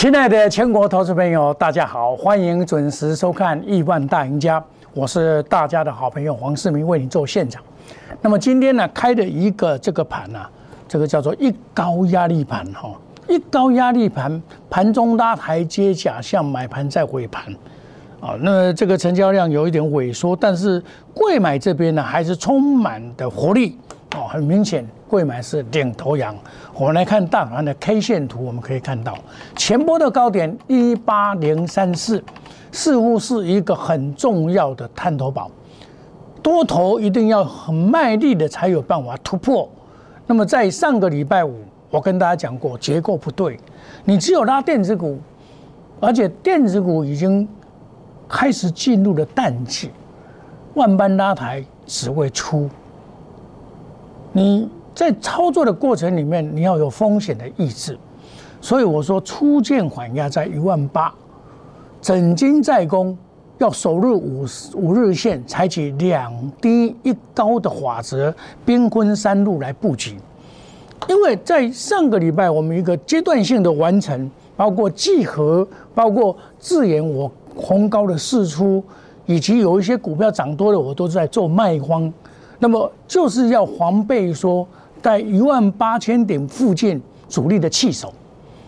亲爱的全国投资朋友，大家好，欢迎准时收看《亿万大赢家》，我是大家的好朋友黄世明，为你做现场。那么今天呢，开的一个这个盘呢，这个叫做一高压力盘哈，一高压力盘，盘中拉抬接假象，买盘再回盘，啊，那这个成交量有一点萎缩，但是贵买这边呢，还是充满的活力。哦，很明显，贵买是领头羊。我们来看大盘的 K 线图，我们可以看到前波的高点一八零三四，似乎是一个很重要的探头宝，多头一定要很卖力的才有办法突破。那么在上个礼拜五，我跟大家讲过，结构不对，你只有拉电子股，而且电子股已经开始进入了淡季，万般拉抬只会出。你在操作的过程里面，你要有风险的意志，所以我说初见缓压在一万八，整金在攻，要守入五五日线，采取两低一高的法则，兵分三路来布局。因为在上个礼拜，我们一个阶段性的完成，包括集合，包括自研我红高的试出，以及有一些股票涨多了，我都在做卖方。那么就是要防备说，在一万八千点附近主力的气手，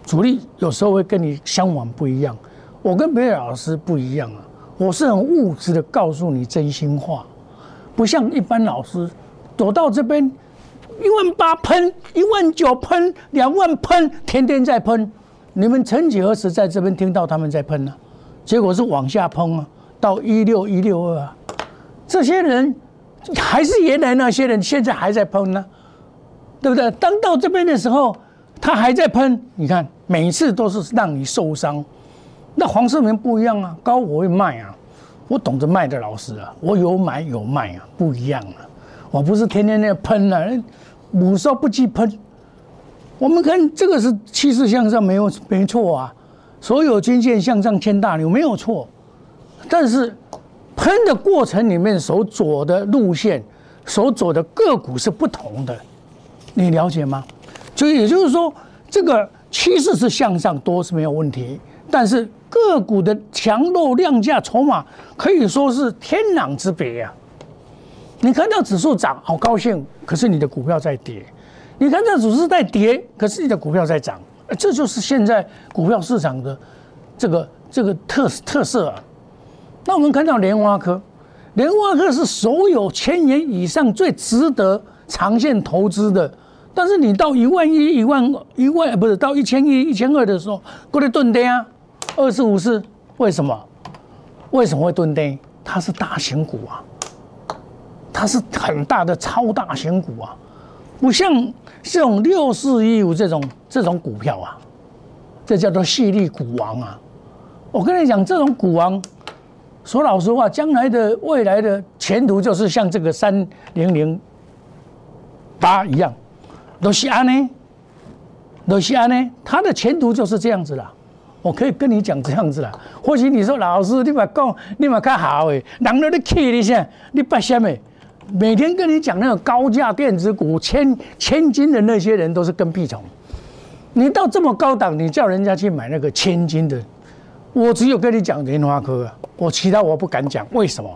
主力有时候会跟你相往不一样。我跟别的老师不一样啊，我是很务实的告诉你真心话，不像一般老师躲到这边一万八喷，一万九喷，两万喷，天天在喷。你们曾几何时在这边听到他们在喷呢？结果是往下喷啊，到一六一六二啊，这些人。还是原来那些人现在还在喷呢，对不对？当到这边的时候，他还在喷。你看，每次都是让你受伤。那黄世明不一样啊，高我会卖啊，我懂得卖的老师啊，我有买有卖啊，不一样啊。我不是天天在喷啊，五少不计喷。我们看这个是气势向上，没有没错啊。所有均线向上牵大牛没有错，但是。喷的过程里面所走的路线，所走的个股是不同的，你了解吗？就也就是说，这个趋势是向上多是没有问题，但是个股的强弱量价筹码可以说是天壤之别呀。你看到指数涨，好高兴，可是你的股票在跌；你看到指数在跌，可是你的股票在涨。这就是现在股票市场的这个这个特特色啊。那我们看到莲花科，莲花科是所有千元以上最值得长线投资的。但是你到一万一、一万一万不是到一千一、一千二的时候，过来蹲跌啊，二十五是为什么？为什么会蹲跌？它是大型股啊，它是很大的超大型股啊，不像这种六四一五这种这种股票啊，这叫做细粒股王啊。我跟你讲，这种股王。说老实话，将来的未来的前途就是像这个三零零八一样，罗西安呢？罗西安呢？他的前途就是这样子了。我可以跟你讲这样子了。或许你说老师，你把讲，你把看好诶，人都在气你下，你不什么？每天跟你讲那个高价电子股，千千金的那些人都是跟屁虫。你到这么高档，你叫人家去买那个千金的？我只有跟你讲莲花科，我其他我不敢讲。为什么？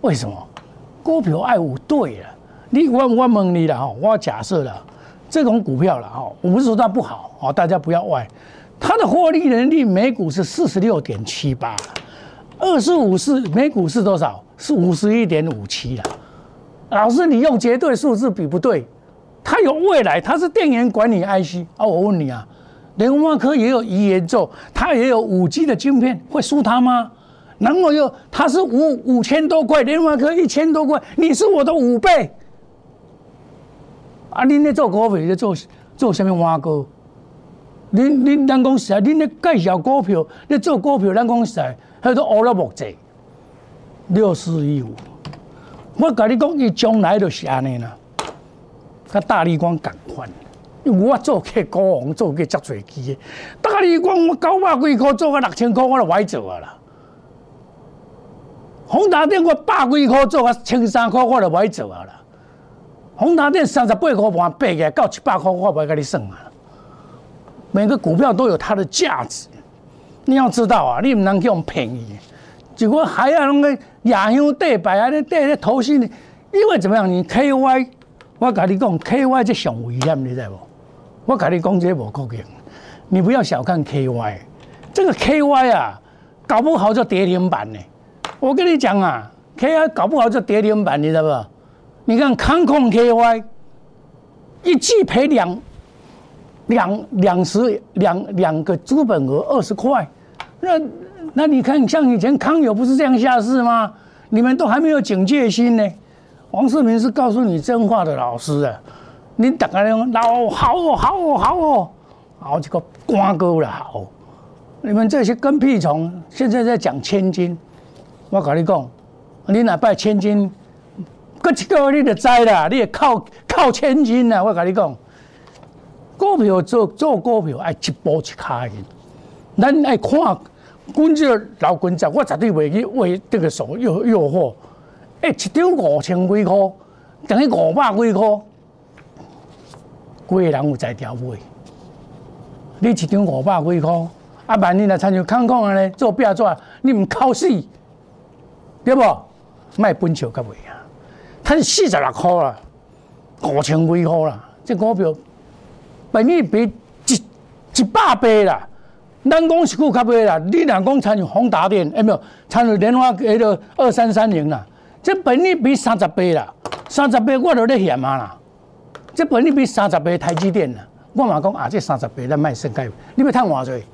为什么？股票爱五对了，你我我问你了哈，我假设了这种股票了哈，我不是说它不好啊，大家不要歪。它的获利能力每股是四十六点七八，二十五是每股是多少？是五十一点五七了。老师，你用绝对数字比不对，它有未来，它是电源管理 IC 啊。我问你啊。联发科也有语言做，它也有五 G 的晶片，会输它吗？然后又他是五五千多块，联发科一千多块，你是我的五倍。啊，恁咧做股票咧做做什么挖哥？恁恁咱讲实在，恁咧介绍股票咧做股票，咱讲实在，迄都乌了木济。六四一五，我甲你讲，伊将来就是安尼啦，甲大力光共款。我做客股王，做个足侪期。大力光我九百几块做个六千块，我就歪做啊啦。宏达电我百几块做个千三块，我就歪做啊啦。宏达电三十八块半八个到七百块，我不会跟你算啊。每个股票都有它的价值，你要知道啊，你唔能用便宜，结果还要弄个亚香对白啊，你对咧投信，因为怎么样？你 KY，我跟你讲，KY 这上危险，你知不？我跟你讲这无可能，你不要小看 KY，这个 KY 啊，搞不好就跌停板呢。我跟你讲啊，KY 搞不好就跌停板，你知道不？你看康控 KY，一季赔两。两两十两两个资本额二十块，那那你看像以前康友不是这样下市吗？你们都还没有警戒心呢。王世明是告诉你真话的老师啊，你等下老好哦好哦好哦，好几个瓜哥了好，你们这些跟屁虫现在在讲千金，我跟你讲，你若拜千金，各一个月你就知啦，你也靠靠千金啦，我跟你讲。股票做做股票爱一步一卡的，咱爱看，阮这老君仔，我绝对袂去为这个所诱诱惑。哎，一张五千几块，等于五百几块，几个人有在调买？你一张五百几块，啊，万一来参像康康安尼做变做，你唔靠死，对不？卖本钱较袂啊，他是四十六块啦，五千几块啦，这股票。本益比一一百倍啦，咱讲是股较倍啦。你若讲参与宏达电，哎没有参与莲花迄个二三三零啦，这本益比三十倍啦，三十倍我都咧嫌啊啦。这本益比三十倍台积电啦，我嘛讲啊，这三十倍咱卖升解，你要趁偌济？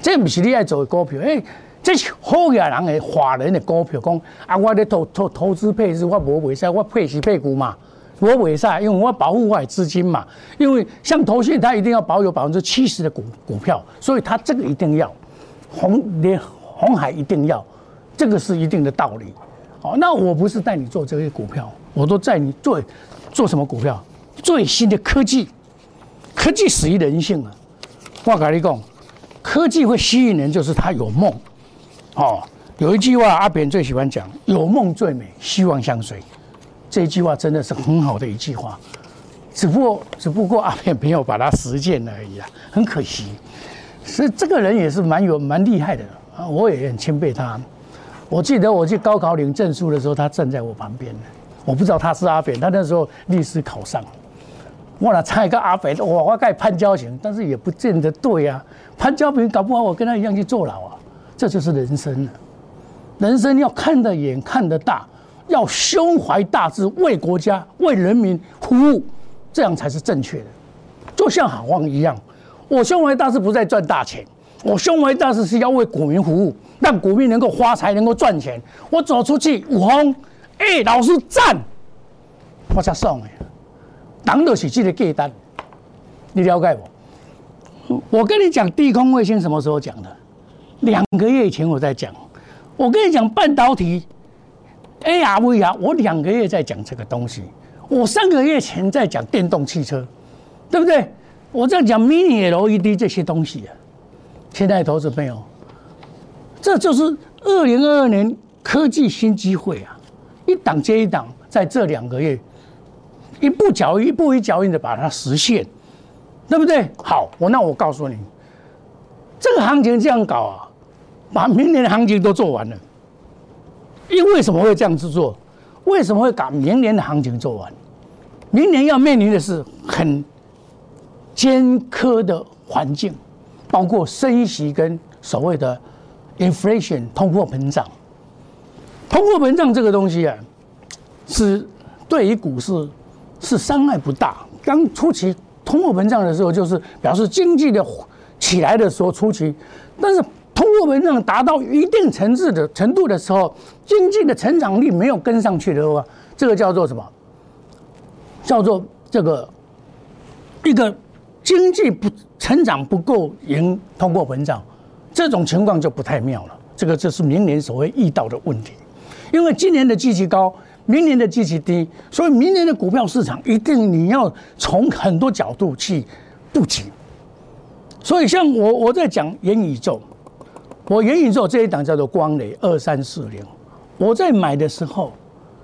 这不是你爱做的股票，哎，这是好野人的华人的股票，讲啊，我咧投投投资配置，我无袂使，我配息配股嘛。我为啥？因为我保护外资金嘛。因为像投信，他一定要保有百分之七十的股股票，所以他这个一定要红连红海一定要，这个是一定的道理。好，那我不是带你做这些股票，我都在你做做什么股票？最新的科技，科技死于人性啊！我跟你讲，科技会吸引人，就是他有梦。哦，有一句话，阿扁最喜欢讲：有梦最美，希望相随。这句话真的是很好的一句话，只不过只不过阿扁没有把它实践而已啊，很可惜。所以这个人也是蛮有蛮厉害的啊，我也很钦佩他。我记得我去高考领证书的时候，他站在我旁边我不知道他是阿扁，他那时候律师考上，我来猜一个阿扁，我我该潘交情，但是也不见得对啊。潘交平搞不好我跟他一样去坐牢啊，这就是人生了。人生要看得远，看得大。要胸怀大志，为国家、为人民服务，这样才是正确的。就像海王一样，我胸怀大志不在赚大钱，我胸怀大志是要为股民服务，让股民能够发财、能够赚钱。我走出去，五红，哎，老师赞，我才送的，党的是这个价单，你了解不？我跟你讲，地空卫星什么时候讲的？两个月以前我在讲，我跟你讲半导体。A R V R，我两个月在讲这个东西，我三个月前在讲电动汽车，对不对？我在讲 Mini L E D 这些东西啊。现在投资朋友，这就是二零二二年科技新机会啊！一档接一档，在这两个月，一步脚，一步一脚印的把它实现，对不对？好，我那我告诉你，这个行情这样搞啊，把明年的行情都做完了。因为什么会这样子做？为什么会把明年的行情做完？明年要面临的是很艰苛的环境，包括升息跟所谓的 inflation 通货膨胀。通货膨胀这个东西啊，是对于股市是伤害不大。刚初期通货膨胀的时候，就是表示经济的起来的时候初期，但是。通货膨胀达到一定层次的程度的时候，经济的成长率没有跟上去的话，这个叫做什么？叫做这个一个经济不成长不够迎通货膨胀，这种情况就不太妙了。这个就是明年所谓遇到的问题，因为今年的基期高，明年的基期低，所以明年的股票市场一定你要从很多角度去布局。所以像我我在讲元宇宙。我元宇宙这一档叫做光磊二三四零，我在买的时候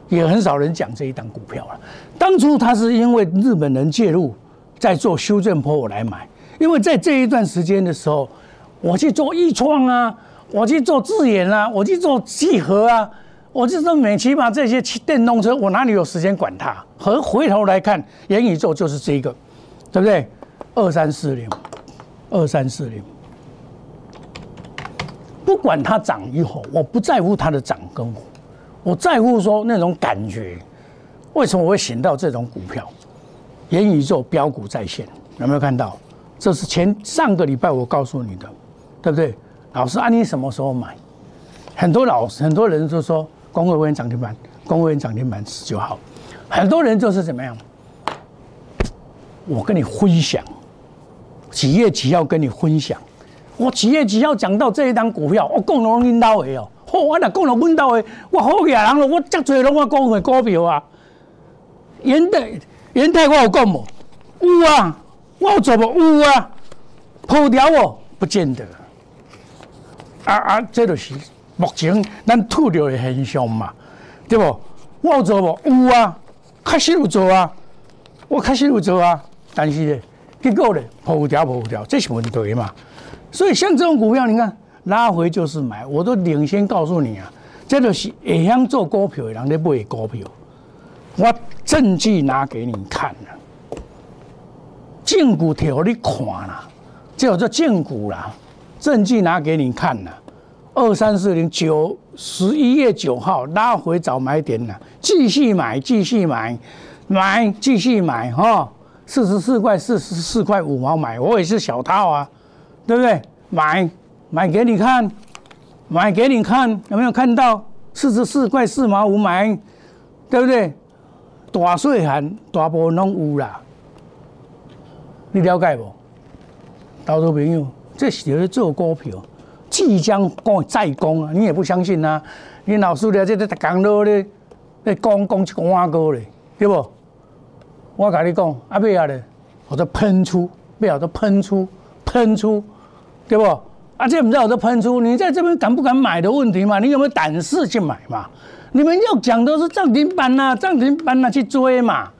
也很少人讲这一档股票了。当初它是因为日本人介入在做修正坡，我来买。因为在这一段时间的时候，我去做易创啊，我去做智研啊，我去做集合啊，我就说美骑马这些电动车，我哪里有时间管它？和回头来看，元宇宙就是这个，对不对？二三四零，二三四零，不管它涨与否，我不在乎它的涨跟否，我在乎说那种感觉。为什么我会选到这种股票？元宇宙标股在线，有没有看到？这是前上个礼拜我告诉你的，对不对？老师，按你什么时候买？很多老师，很多人就说，工会员涨停板，工会员涨停板十九号，很多人就是怎么样？我跟你分享，几月几号跟你分享？我企业只要讲到这一张股票，我讲拢领导的哦。好，我若讲到领导的，我好个人咯，我遮侪拢我讲的股票啊。元泰，元泰我有讲无？有啊，我有做无？有啊，破掉哦，不见得。啊啊，这就是目前咱吐掉的现象嘛，对不？我有做无？有啊，确实有做啊，我确实有做啊。但是呢，结果呢，破掉破掉，这是问题嘛。所以像这种股票，你看拉回就是买，我都领先告诉你啊，这就是会晓做股票的人在买股票。我证据拿给你看了，证股条你看啦，叫做证股啦，证据拿给你看了。二三四零九十一月九号拉回找买点了，继续买，继续买，买继续买哈，四十四块四十四块五毛买，我也是小套啊，对不对？买买给你看，买给你看，有没有看到四十四块四毛五买，对不对？大细汉大部分拢有啦，你了解不？投资朋友，这是在做股票，即将讲再讲啊！你也不相信呐？你老师咧，这在讲咯咧，咧讲讲一碗糕咧，对不？我跟你讲，阿尾啊咧，或者喷出，不要说喷出，喷出，对不？啊，这不知道我喷出，你在这边敢不敢买的问题嘛？你有没有胆识去买嘛？你们要讲都是涨停板呐，涨停板呐去追嘛，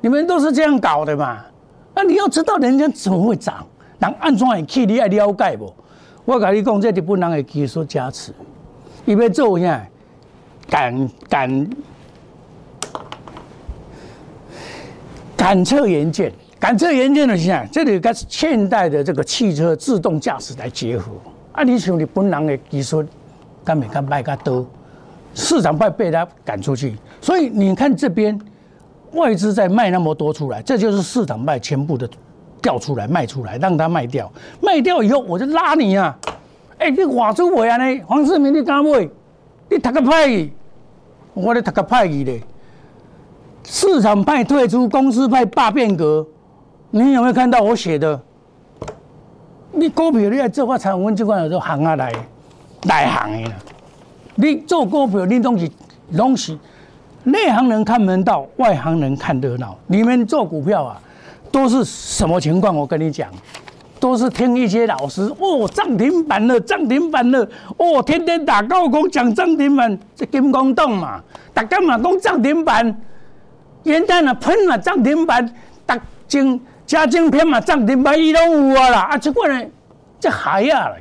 你们都是这样搞的嘛？那你要知道人家怎么会涨，人安怎会去，你爱了解不？我跟你讲，这日本人的技术加持，伊要做啥？感感感测元件，感测元件的啥？这里跟现代的这个汽车自动驾驶来结合。啊，你像你本人的技术，敢没敢卖较多？市场派被他赶出去，所以你看这边外资在卖那么多出来，这就是市场派全部的调出来卖出来，让他卖掉，卖掉以后我就拉你啊！哎，你画出我啊呢？黄世明，你敢买？你读个派？我咧读个派去咧。市场派退出，公司派大变革，你有没有看到我写的？你股票你爱做发财，我们这款有都行下来，内行的。你做股票，你东西东西，内行人看门道，外行人看热闹。你们做股票啊，都是什么情况？我跟你讲，都是听一些老师哦，涨停板了，涨停板了，哦，天天打高空讲涨停板，这金光洞嘛，大家嘛讲涨停板，元旦啊喷嘛涨停板，大金加晶片嘛涨停板，伊拢有啊啦，啊，即款呢，这害啊了。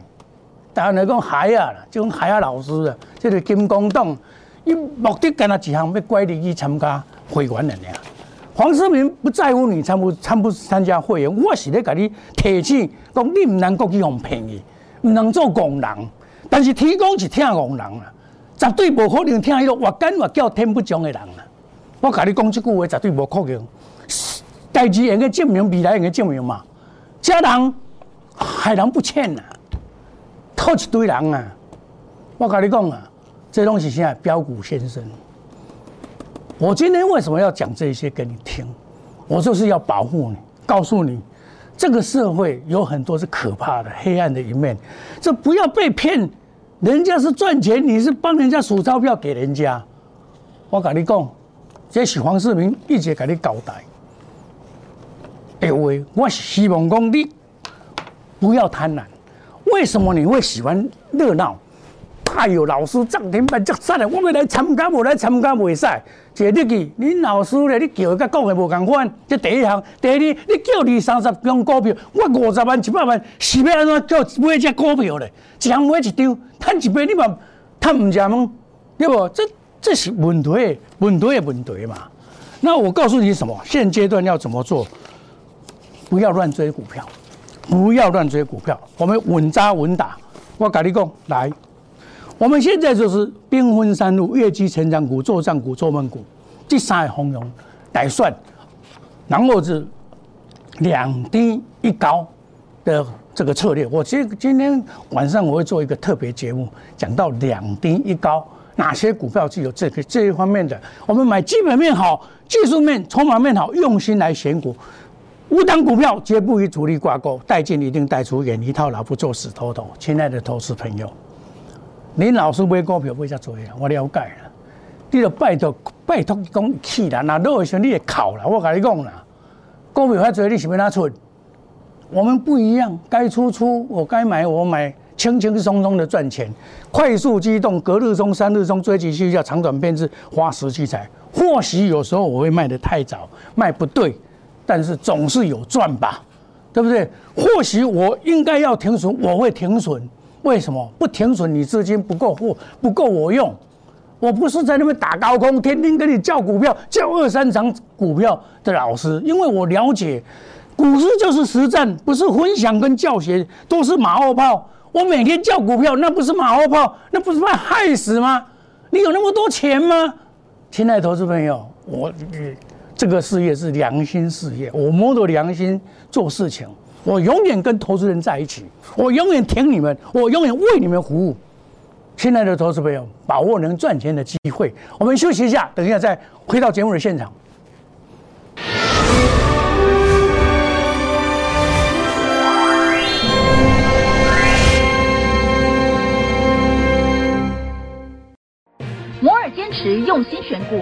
大家来讲海啊，啦，即种海啊老师啊，这个金光党，伊目的干那一项，要拐你去参加会员的尔。黄世明不在乎你参不参不参加会员，我是咧甲你提醒，讲你唔能够去用便宜，唔能做工人。但是天公是听戆人啊，绝对无可能听迄个活干活叫天不将的人啊。我甲你讲这句话，绝对无可能。代志应该证明，未来应该证明嘛。家人害人不浅呐。靠一堆人啊！我跟你讲啊，这东西现在标股先生。我今天为什么要讲这些给你听？我就是要保护你，告诉你，这个社会有很多是可怕的、黑暗的一面。这不要被骗，人家是赚钱，你是帮人家数钞票给人家。我跟你讲，这是黄世明一直给你交代。哎喂，我是希望讲你不要贪婪。为什么你会喜欢热闹？大有，老师涨停板足惨的，我要来参加，无来参加袂使。一个日记，恁老师咧，你叫甲讲的无共款。这第一项，第二，你叫二三十张股票，我五十万、一百万，是要安怎叫买只股票咧？一项买一张，赚一倍，你嘛赚唔食吗？对不？这这是问题，问题的问题嘛。那我告诉你什么？现阶段要怎么做？不要乱追股票，不要乱追股票，我们稳扎稳打。我跟你讲，来。我们现在就是兵分三路：业绩成长股、作战股、做梦股，第三个红融来算，然后是两低一高的这个策略。我今今天晚上我会做一个特别节目，讲到两低一高，哪些股票具有这个这一方面的。我们买基本面好、技术面、筹码面好，用心来选股，五档股票绝不与主力挂钩，带进一定带出，远离套牢，不做死头头。亲爱的投资朋友。您老是买股票买遮多啊，我了解啦。你著拜托拜托讲去啦，那落的时候你会哭啦。我甲你讲啦，股票遐多，你是要哪出？我们不一样，该出出，我该买我买，轻轻松松的赚钱，快速机动，隔日冲，三日冲，追击需要长短变质，花时器材。或许有时候我会卖的太早，卖不对，但是总是有赚吧，对不对？或许我应该要停损，我会停损。为什么不停损？你资金不够货，不够我用。我不是在那边打高空，天天跟你叫股票，叫二三张股票的老师。因为我了解，股市就是实战，不是分享跟教学，都是马后炮。我每天叫股票，那不是马后炮，那不是把害死吗？你有那么多钱吗？亲爱的投资朋友，我这个事业是良心事业，我摸着良心做事情。我永远跟投资人在一起，我永远挺你们，我永远为你们服务。亲爱的投资朋友，把握能赚钱的机会。我们休息一下，等一下再回到节目的现场。摩尔坚持用心选股，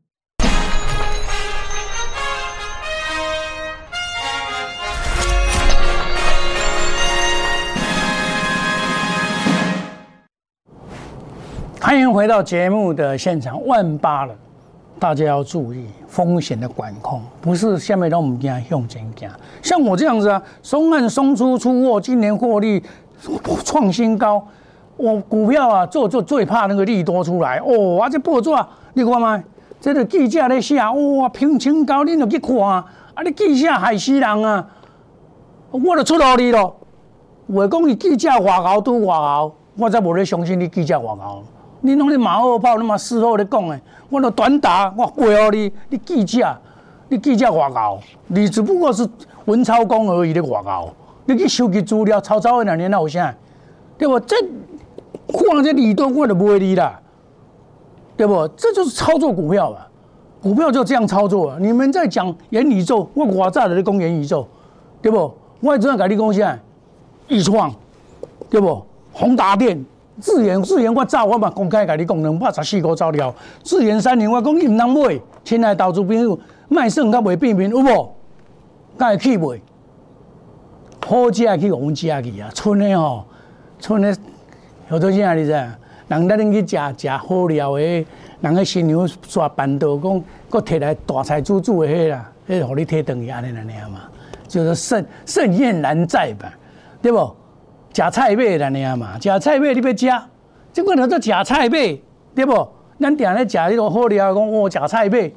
欢迎回到节目的现场，万八了，大家要注意风险的管控，不是下面让我们家用钱讲。像我这样子啊，松岸松出出货，今年获利创新高。我股票啊，做做最怕那个利多出来哦，啊这报纸你看嘛，这个记者咧写，哇，平清高，你就去看啊，啊你记者害死人啊，我就出道你咯。话讲你记者外熬都外熬，我才无咧相信你记者外熬。你拢咧马后炮，那么事后咧讲诶，我都短打，我回哦你，你记者，你记者外搞，你只不过是文抄工而已咧外搞，你去收集资料，抄抄两年有啥？对不？这看这理论我就不会理啦，对不？这就是操作股票嘛，股票就这样操作。你们在讲元宇宙，我我早就咧讲元宇宙，对不？我怎样跟你讲啥？易创，对不？宏达电。自研自研，我走我嘛公开甲你讲，两百十四个走了。自研三年，我讲你唔通买，亲爱投资朋友，卖算较袂变面有无？敢会去买？好食去，我们食去啊！村的吼，村的好多钱啊你知？人带恁去食食好料的，人个新娘刷板豆，讲搁摕来大菜煮煮的迄啦，迄互你摕等于安尼安尼嘛，就是盛盛宴难在吧？对不？食菜尾安尼啊嘛，食菜尾你要食，即款叫做食菜尾，对不？咱定咧食迄个好料，讲哦，食菜尾。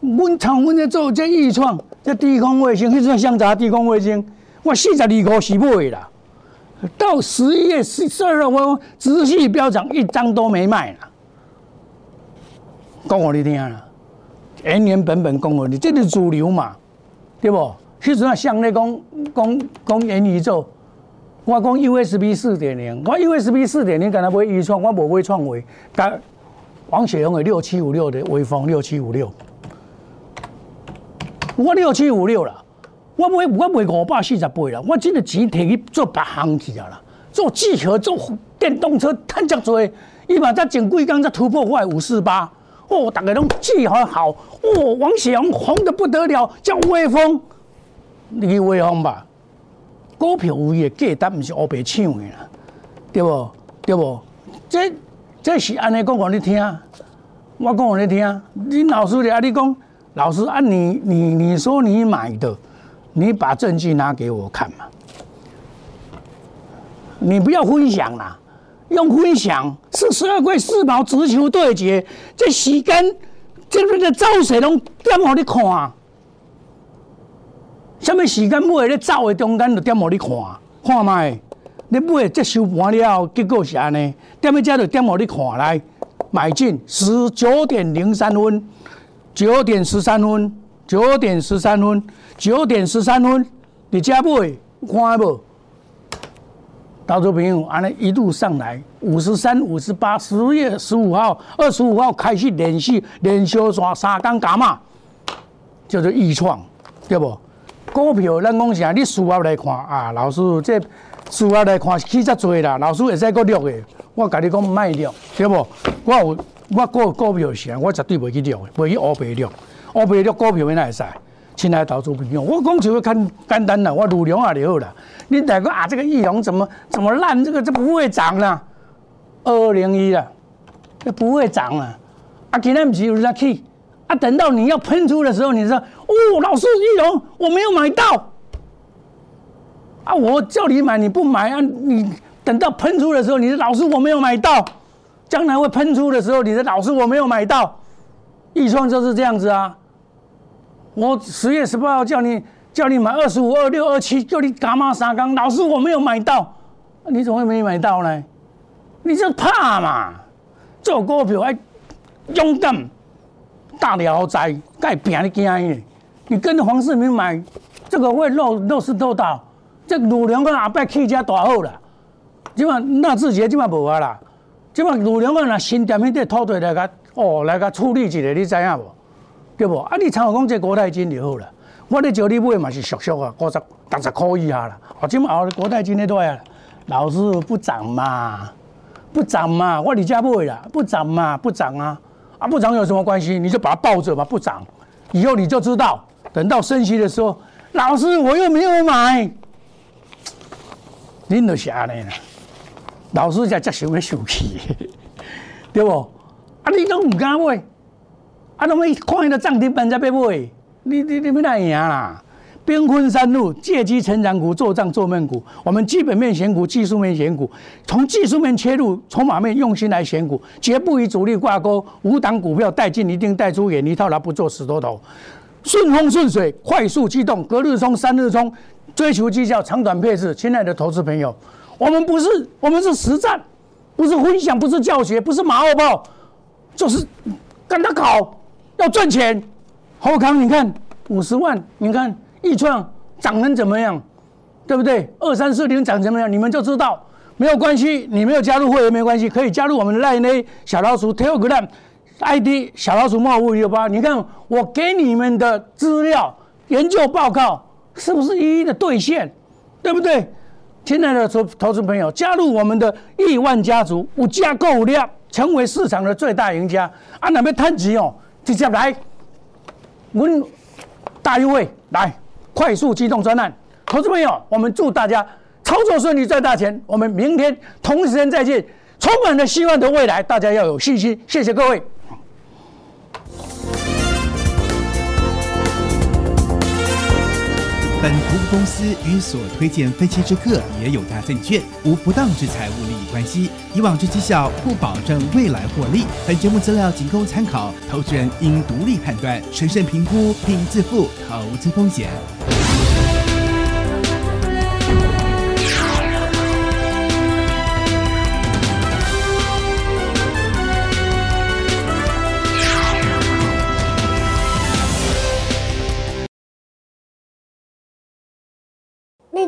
阮从阮咧做这预创，这低空卫星，迄种香杂低空卫星，我四十二块是买啦。到十一月十二号，持续飙涨，一张都没卖了。讲我你听啦，原原本本讲我你，这是主流嘛，对不？其实啊，像那讲讲讲元宇宙，我讲 USB 四点零，我 USB 四点零，敢若买预创，我无买创维，甲王雪红的六七五六的微风六七五六，我六七五六啦。我买我买五百四十八啦，我真的钱摕去做别行去啊啦，做汽车、做电动车，赚遮多。伊嘛才前几工才突破我五四八，哦，大家拢气很好，哦，王雪红红的不得了，叫威风，你威风吧？股票有伊价值，毋是乌白抢的啦，对不？对不？这这是安尼讲互你听，我讲互你听，你老师咧，你讲老师啊，你你你说你买的。你把证据拿给我看嘛！你不要分享啦，用分享是十二块四毛直球对决，这时间这边的走势拢点互你看，什么时间买咧走的中间就点互你看，看卖，你买这收盘了后，结果是安尼，点喺遮就点互你看来，买进十九点零三分，九点十三分，九点十三分。九点十三分，你加不？看不？投资朋友，安尼一路上来，五十三、五十八，十月十五号、二十五号开始连续连续刷三缸加码，叫做易创，对不？股票咱讲啥？你数学来看啊，老师这数学来看起遮多啦，老师会使搁录的。我甲你讲卖录，对不？我有我股股票是啥，我绝对袂去录的，袂去乌白录，乌白录股票哪会使？亲爱的投资朋友，我讲就会看简单啦，我鲁龙也就好了。你哪个啊？这个翼龙怎么怎么烂？这个这不会涨啦，二零一啦，这不会涨啦。啊，今天不是有人去啊？等到你要喷出的时候，你说哦，老师玉龙我没有买到啊！我叫你买你不买啊？你等到喷出的时候，你说老师我没有买到，将来会喷出的时候，你说老师我没有买到，易创就是这样子啊。我十月十八号叫你叫你买二十五、二六、二七，叫你干嘛三缸？老师我没有买到，你怎么会没买到呢？你就怕嘛？做股票还勇敢，大聊斋该拼你惊的。你跟着黄世明买，这个会漏漏失透到，这鲁良跟阿伯气家大好啦，即嘛那志杰即嘛无啊啦，即嘛鲁良个那新店迄块土地来甲哦来甲处理一下，你知影无？对不？啊，你参考讲这国泰金就好了。我咧叫你买嘛是俗俗啊，五十、六十块以下啦。哦，今后国泰金那多啊，老师不涨嘛，不涨嘛，我你家买啦，不涨嘛，不涨啊，啊不涨有什么关系？你就把它抱着吧，不涨，以后你就知道，等到升息的时候，老师我又没有买，恁都是安尼啦。老师才才想要受气，对不？啊，你都唔敢买。啊！那么看伊个涨停板才要买，你你你要哪样啦？兵分三路，借机成长股做账做闷股。我们基本面选股，技术面选股，从技术面切入，筹码面用心来选股，绝不与主力挂钩。五档股票带进一定带出，远离套牢，不做死多头。顺风顺水，快速机动，隔日冲，三日冲，追求绩效，长短配置。亲爱的投资朋友，我们不是我们是实战，不是分享，不是教学，不是马后炮，就是跟他搞。要赚钱，侯康，你看五十万，你看易创涨成怎么样，对不对？二三四零涨怎么样，你们就知道。没有关系，你没有加入会员没关系，可以加入我们的赖内小老鼠 Telegram ID 小老鼠冒五六八。你看我给你们的资料研究报告是不是一一的兑现，对不对？亲爱的投投资朋友，加入我们的亿万家族，五加购量，成为市场的最大赢家。啊，那边摊级哦。直接来，我大优惠来，快速机动专案，投资朋友，我们祝大家操作顺利，赚大钱。我们明天同时间再见，充满了希望的未来，大家要有信心。谢谢各位。本服务公司与所推荐分期之客也有大证券无不当之财务利益关系，以往之绩效不保证未来获利。本节目资料仅供参考，投资人应独立判断、审慎评估并自负投资风险。